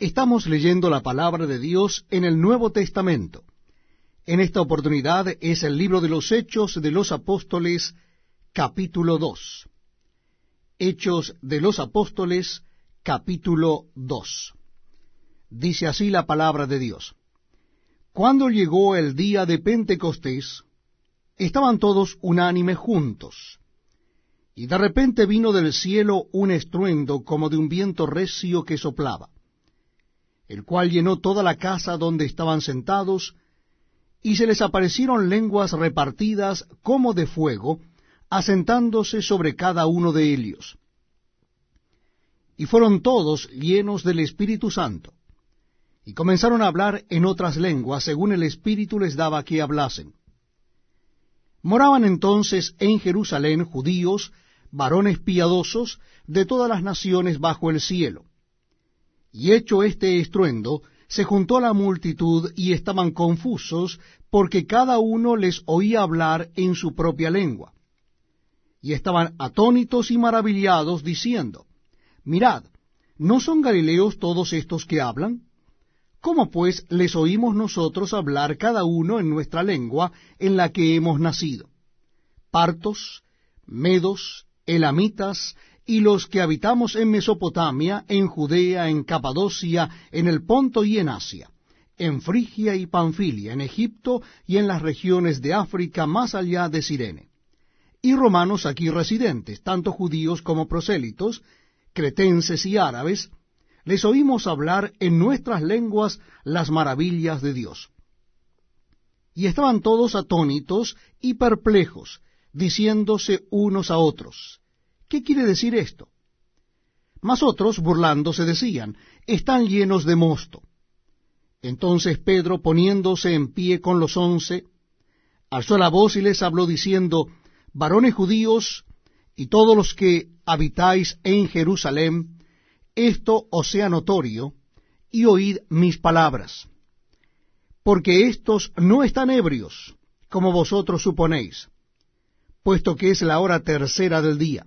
Estamos leyendo la palabra de Dios en el Nuevo Testamento. En esta oportunidad es el libro de los Hechos de los Apóstoles, capítulo 2. Hechos de los Apóstoles, capítulo 2. Dice así la palabra de Dios. Cuando llegó el día de Pentecostés, estaban todos unánimes juntos. Y de repente vino del cielo un estruendo como de un viento recio que soplaba, el cual llenó toda la casa donde estaban sentados, y se les aparecieron lenguas repartidas como de fuego, asentándose sobre cada uno de ellos. Y fueron todos llenos del Espíritu Santo, y comenzaron a hablar en otras lenguas, según el Espíritu les daba que hablasen. Moraban entonces en Jerusalén judíos, varones piadosos de todas las naciones bajo el cielo. Y hecho este estruendo, se juntó la multitud y estaban confusos, porque cada uno les oía hablar en su propia lengua. Y estaban atónitos y maravillados, diciendo, Mirad, ¿no son galileos todos estos que hablan? ¿Cómo pues les oímos nosotros hablar cada uno en nuestra lengua en la que hemos nacido? Partos, medos, elamitas, y los que habitamos en Mesopotamia, en Judea, en Capadocia, en el Ponto y en Asia, en Frigia y Panfilia, en Egipto y en las regiones de África más allá de Sirene. Y romanos aquí residentes, tanto judíos como prosélitos, cretenses y árabes, les oímos hablar en nuestras lenguas las maravillas de Dios. Y estaban todos atónitos y perplejos, diciéndose unos a otros, ¿qué quiere decir esto? Mas otros, burlándose, decían, están llenos de mosto. Entonces Pedro, poniéndose en pie con los once, alzó la voz y les habló diciendo, varones judíos y todos los que habitáis en Jerusalén, esto os sea notorio, y oíd mis palabras. Porque éstos no están ebrios, como vosotros suponéis, puesto que es la hora tercera del día.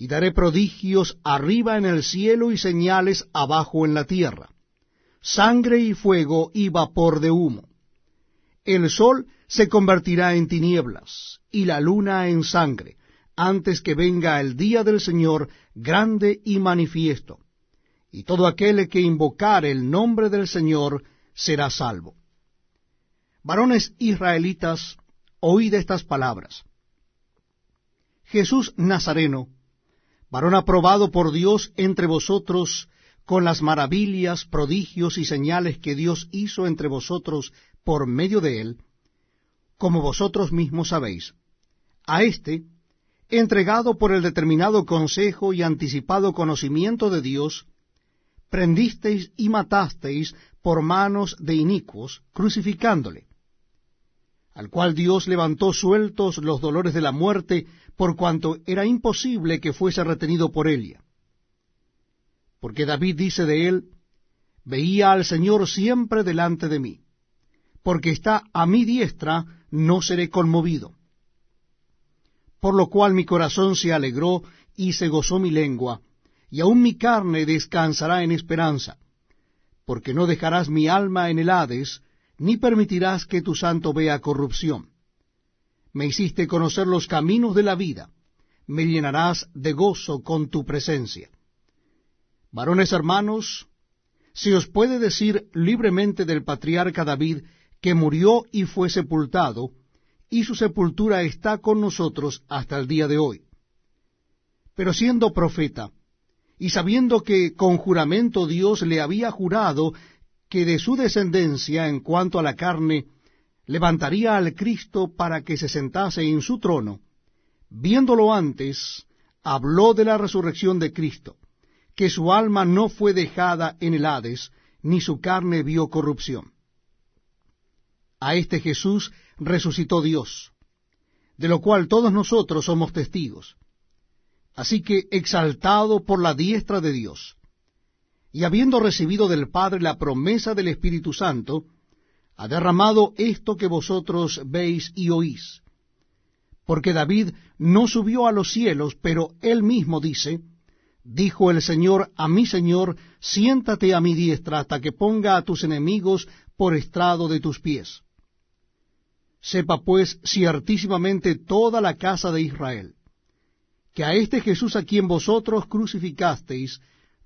Y daré prodigios arriba en el cielo y señales abajo en la tierra, sangre y fuego y vapor de humo. El sol se convertirá en tinieblas y la luna en sangre antes que venga el día del Señor grande y manifiesto, y todo aquel que invocar el nombre del Señor será salvo. Varones israelitas, oíd estas palabras. Jesús Nazareno, varón aprobado por Dios entre vosotros, con las maravillas, prodigios y señales que Dios hizo entre vosotros por medio de él, como vosotros mismos sabéis. A éste entregado por el determinado consejo y anticipado conocimiento de Dios, prendisteis y matasteis por manos de inicuos, crucificándole, al cual Dios levantó sueltos los dolores de la muerte, por cuanto era imposible que fuese retenido por ella. Porque David dice de él, veía al Señor siempre delante de mí, porque está a mi diestra, no seré conmovido por lo cual mi corazón se alegró y se gozó mi lengua, y aun mi carne descansará en esperanza, porque no dejarás mi alma en el Hades, ni permitirás que tu santo vea corrupción. Me hiciste conocer los caminos de la vida, me llenarás de gozo con tu presencia. Varones hermanos, si os puede decir libremente del patriarca David, que murió y fue sepultado, y su sepultura está con nosotros hasta el día de hoy. Pero siendo profeta, y sabiendo que con juramento Dios le había jurado que de su descendencia en cuanto a la carne levantaría al Cristo para que se sentase en su trono, viéndolo antes, habló de la resurrección de Cristo, que su alma no fue dejada en el Hades, ni su carne vio corrupción. A este Jesús resucitó Dios, de lo cual todos nosotros somos testigos. Así que, exaltado por la diestra de Dios, y habiendo recibido del Padre la promesa del Espíritu Santo, ha derramado esto que vosotros veis y oís. Porque David no subió a los cielos, pero él mismo dice, Dijo el Señor a mi Señor, siéntate a mi diestra hasta que ponga a tus enemigos por estrado de tus pies. Sepa pues ciertísimamente toda la casa de Israel, que a este Jesús a quien vosotros crucificasteis,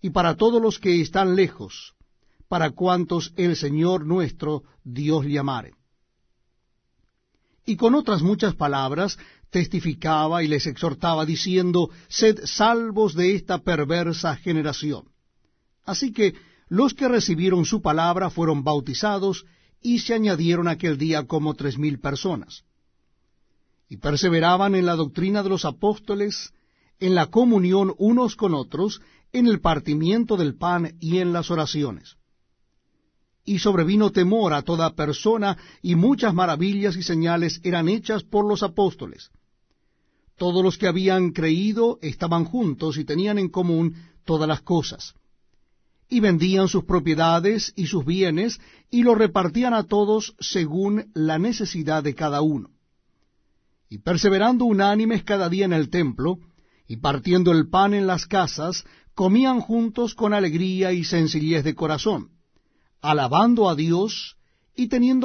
y para todos los que están lejos, para cuantos el Señor nuestro Dios llamare. Y con otras muchas palabras testificaba y les exhortaba diciendo, Sed salvos de esta perversa generación. Así que los que recibieron su palabra fueron bautizados y se añadieron aquel día como tres mil personas. Y perseveraban en la doctrina de los apóstoles, en la comunión unos con otros, en el partimiento del pan y en las oraciones. Y sobrevino temor a toda persona, y muchas maravillas y señales eran hechas por los apóstoles. Todos los que habían creído estaban juntos y tenían en común todas las cosas. Y vendían sus propiedades y sus bienes, y los repartían a todos según la necesidad de cada uno. Y perseverando unánimes cada día en el templo, y partiendo el pan en las casas, comían juntos con alegría y sencillez de corazón, alabando a Dios y teniendo